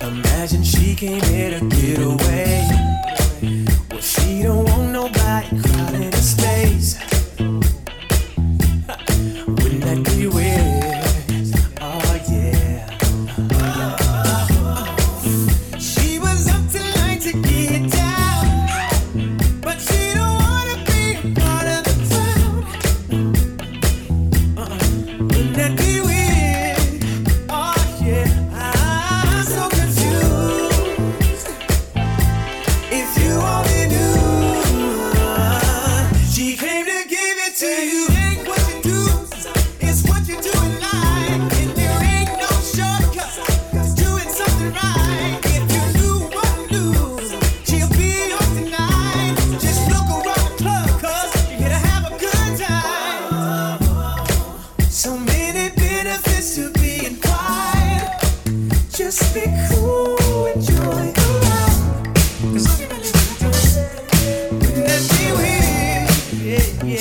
Imagine she came here to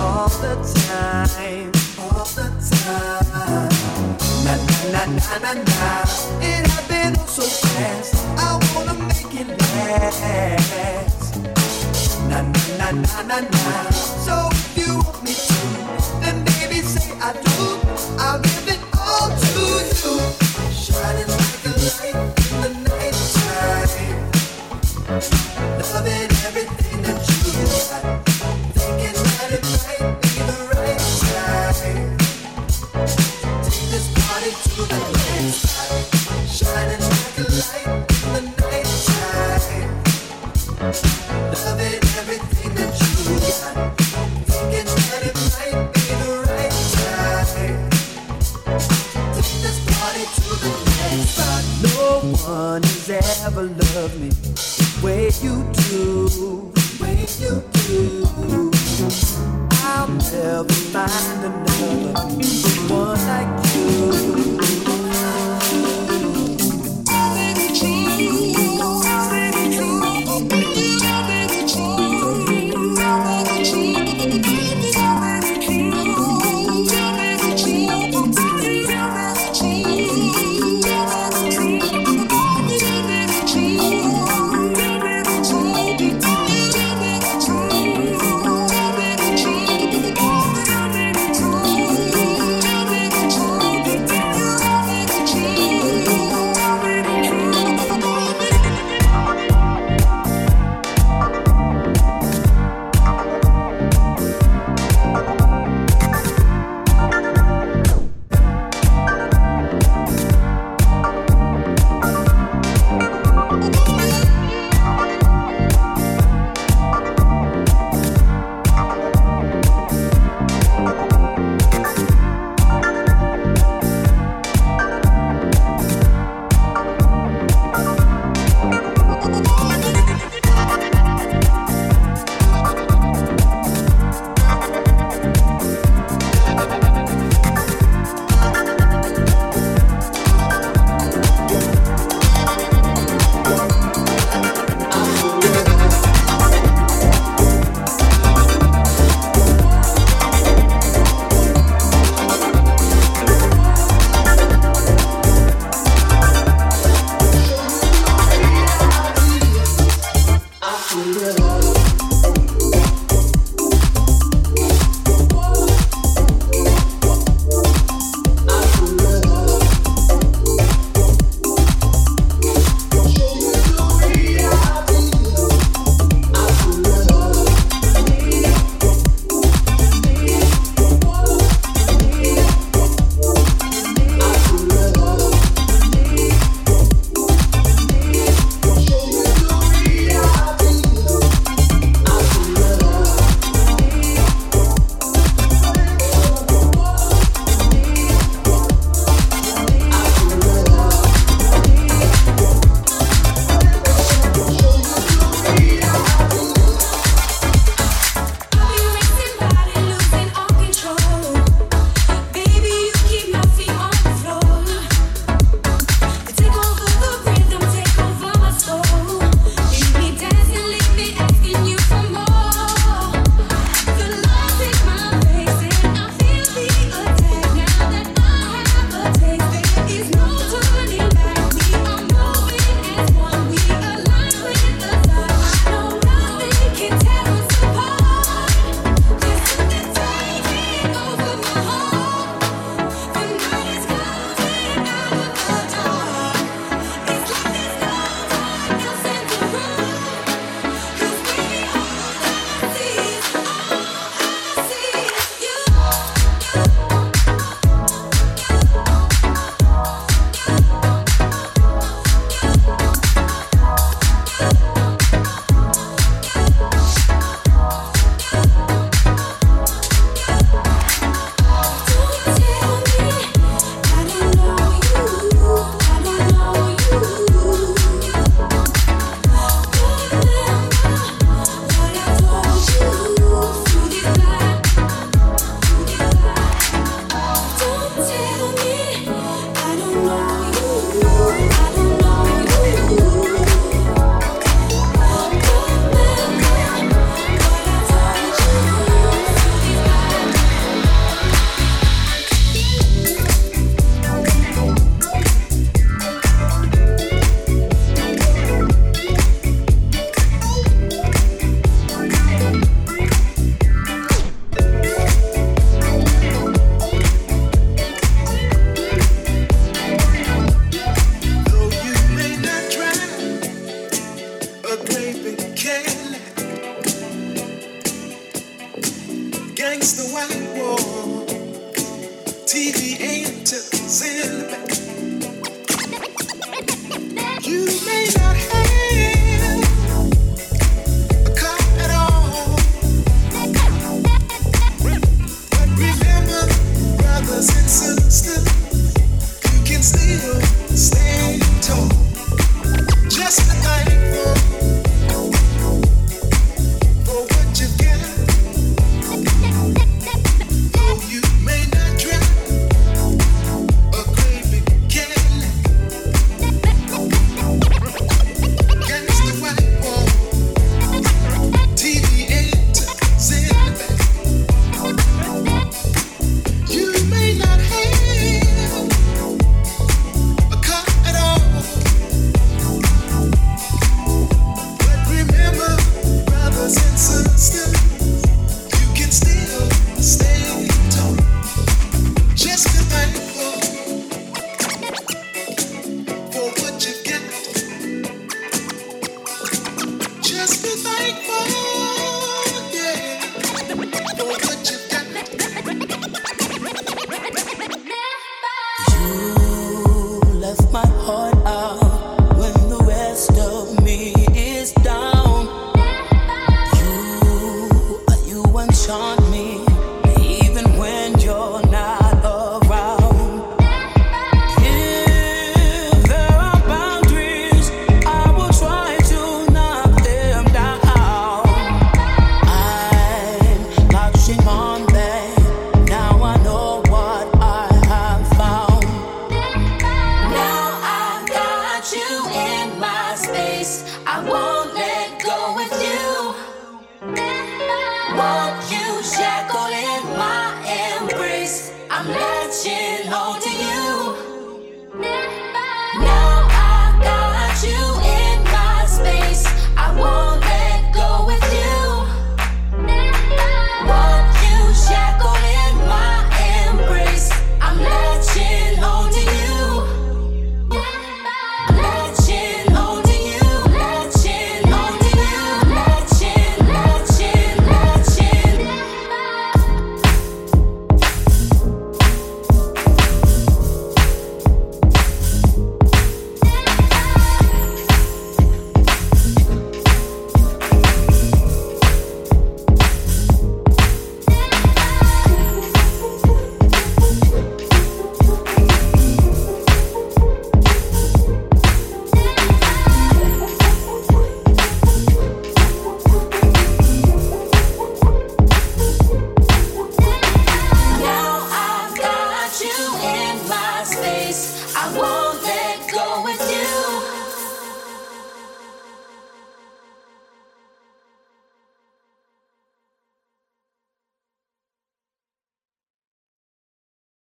all the time, all the time. Na na na na na It happened so fast. I wanna make it last. Na na na na na So if you want me to, then baby say I do. I'll. ever love me the way you do. The way you do. I'll never find another.